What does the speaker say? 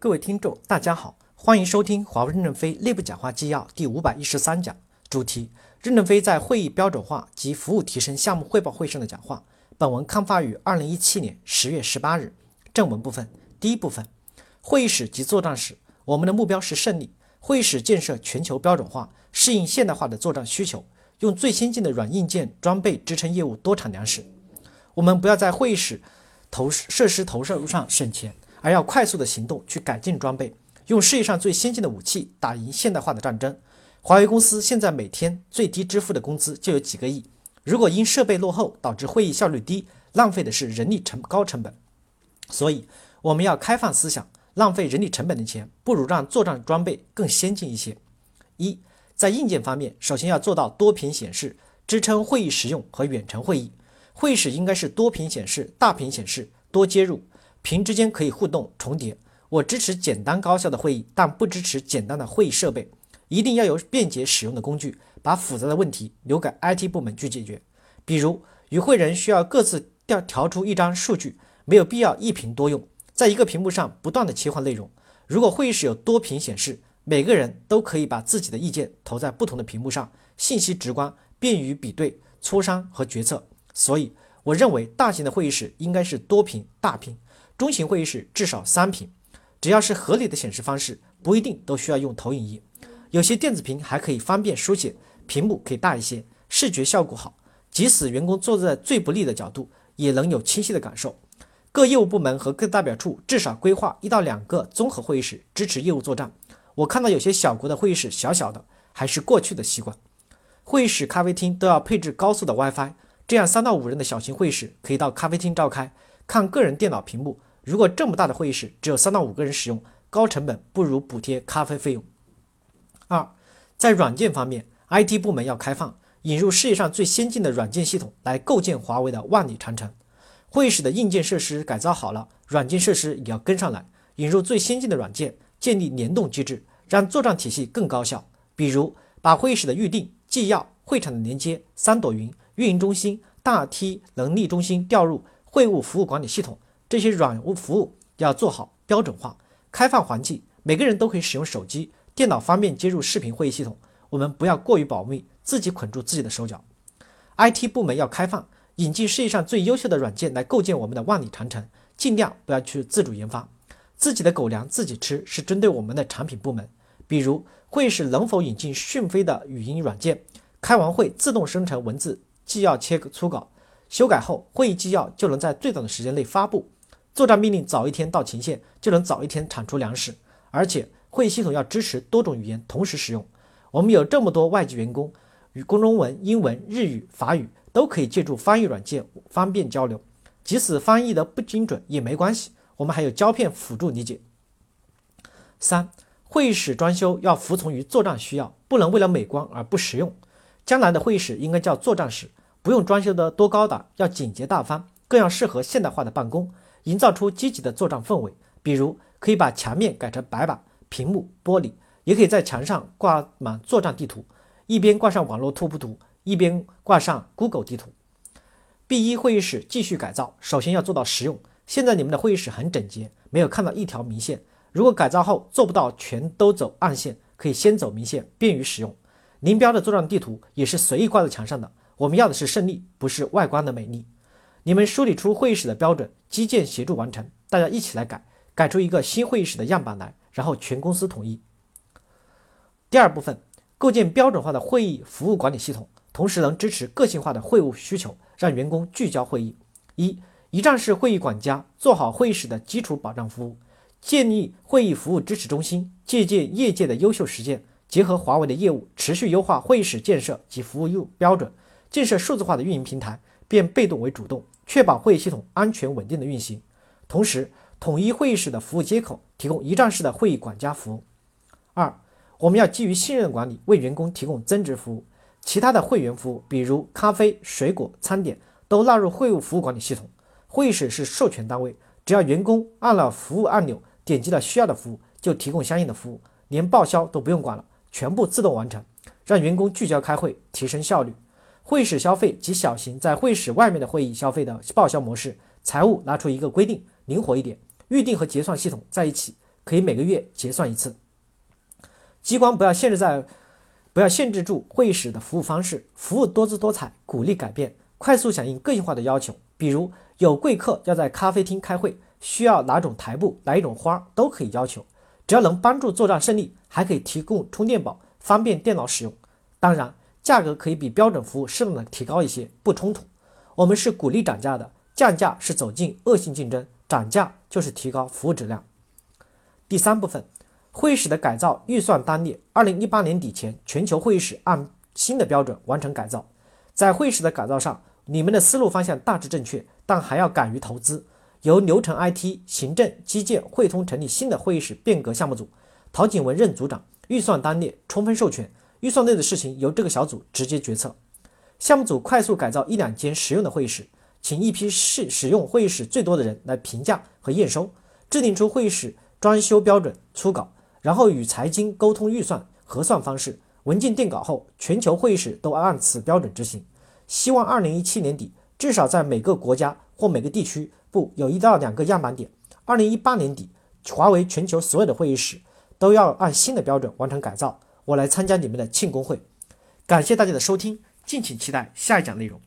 各位听众，大家好，欢迎收听华为任正非内部讲话纪要第五百一十三讲，主题：任正非在会议标准化及服务提升项目汇报会上的讲话。本文刊发于二零一七年十月十八日。正文部分，第一部分，会议室及作战室，我们的目标是胜利。会议室建设全球标准化，适应现代化的作战需求，用最先进的软硬件装备支撑业务多产粮食。我们不要在会议室投设施投射上省钱。而要快速的行动去改进装备，用世界上最先进的武器打赢现代化的战争。华为公司现在每天最低支付的工资就有几个亿，如果因设备落后导致会议效率低，浪费的是人力成高成本。所以我们要开放思想，浪费人力成本的钱，不如让作战装备更先进一些。一，在硬件方面，首先要做到多屏显示，支撑会议使用和远程会议。会议室应该是多屏显示、大屏显示、多接入。屏之间可以互动重叠。我支持简单高效的会议，但不支持简单的会议设备。一定要有便捷使用的工具，把复杂的问题留给 IT 部门去解决。比如，与会人需要各自调调出一张数据，没有必要一屏多用，在一个屏幕上不断的切换内容。如果会议室有多屏显示，每个人都可以把自己的意见投在不同的屏幕上，信息直观，便于比对、磋商和决策。所以，我认为大型的会议室应该是多屏、大屏。中型会议室至少三屏，只要是合理的显示方式，不一定都需要用投影仪。有些电子屏还可以方便书写，屏幕可以大一些，视觉效果好。即使员工坐在最不利的角度，也能有清晰的感受。各业务部门和各代表处至少规划一到两个综合会议室，支持业务作战。我看到有些小国的会议室小小的，还是过去的习惯。会议室、咖啡厅都要配置高速的 WiFi，这样三到五人的小型会议室可以到咖啡厅召开，看个人电脑屏幕。如果这么大的会议室只有三到五个人使用，高成本不如补贴咖啡费用。二，在软件方面，IT 部门要开放，引入世界上最先进的软件系统来构建华为的万里长城。会议室的硬件设施改造好了，软件设施也要跟上来，引入最先进的软件，建立联动机制，让作战体系更高效。比如，把会议室的预订、纪要、会场的连接、三朵云、运营中心、大梯能力中心调入会务服务管理系统。这些软物服务要做好标准化、开放环境，每个人都可以使用手机、电脑，方便接入视频会议系统。我们不要过于保密，自己捆住自己的手脚。IT 部门要开放，引进世界上最优秀的软件来构建我们的万里长城，尽量不要去自主研发，自己的狗粮自己吃是针对我们的产品部门。比如会议室能否引进讯飞的语音软件，开完会自动生成文字纪要切初稿，修改后会议纪要就能在最短的时间内发布。作战命令早一天到前线，就能早一天产出粮食。而且会议系统要支持多种语言同时使用。我们有这么多外籍员工，与公中文、英文、日语、法语都可以借助翻译软件方便交流。即使翻译的不精准也没关系，我们还有胶片辅助理解。三、会议室装修要服从于作战需要，不能为了美观而不实用。将来的会议室应该叫作战室，不用装修的多高档，要简洁大方，更要适合现代化的办公。营造出积极的作战氛围，比如可以把墙面改成白板、屏幕、玻璃，也可以在墙上挂满作战地图，一边挂上网络拓扑图，一边挂上 Google 地图。B 一会议室继续改造，首先要做到实用。现在你们的会议室很整洁，没有看到一条明线。如果改造后做不到全都走暗线，可以先走明线，便于使用。林彪的作战地图也是随意挂在墙上的。我们要的是胜利，不是外观的美丽。你们梳理出会议室的标准，基建协助完成，大家一起来改，改出一个新会议室的样板来，然后全公司统一。第二部分，构建标准化的会议服务管理系统，同时能支持个性化的会务需求，让员工聚焦会议。一，一站式会议管家，做好会议室的基础保障服务，建立会议服务支持中心，借鉴业界的优秀实践，结合华为的业务，持续优化会议室建设及服务标准，建设数字化的运营平台，变被动为主动。确保会议系统安全稳定的运行，同时统一会议室的服务接口，提供一站式的会议管家服务。二，我们要基于信任管理，为员工提供增值服务。其他的会员服务，比如咖啡、水果、餐点，都纳入会务服务管理系统。会议室是授权单位，只要员工按了服务按钮，点击了需要的服务，就提供相应的服务，连报销都不用管了，全部自动完成，让员工聚焦开会，提升效率。会议室消费及小型在会议室外面的会议消费的报销模式，财务拿出一个规定，灵活一点，预订和结算系统在一起，可以每个月结算一次。机关不要限制在，不要限制住会议室的服务方式，服务多姿多彩，鼓励改变，快速响应个性化的要求。比如有贵客要在咖啡厅开会，需要哪种台布、哪一种花都可以要求，只要能帮助作战胜利，还可以提供充电宝，方便电脑使用。当然，价格可以比标准服务适当的提高一些，不冲突。我们是鼓励涨价的，降价是走进恶性竞争，涨价就是提高服务质量。第三部分。会议室的改造预算单列：二零一八年底前，全球会议室按新的标准完成改造。在会议室的改造上，你们的思路方向大致正确，但还要敢于投资。由流程、IT、行政、基建、汇通成立新的会议室变革项目组，陶景文任组长。预算单列，充分授权，预算内的事情由这个小组直接决策。项目组快速改造一两间实用的会议室，请一批使使用会议室最多的人来评价和验收，制定出会议室装修标准初稿。然后与财经沟通预算核算方式，文件定稿后，全球会议室都按此标准执行。希望二零一七年底至少在每个国家或每个地区部有一到两个样板点。二零一八年底，华为全球所有的会议室都要按新的标准完成改造。我来参加你们的庆功会。感谢大家的收听，敬请期待下一讲内容。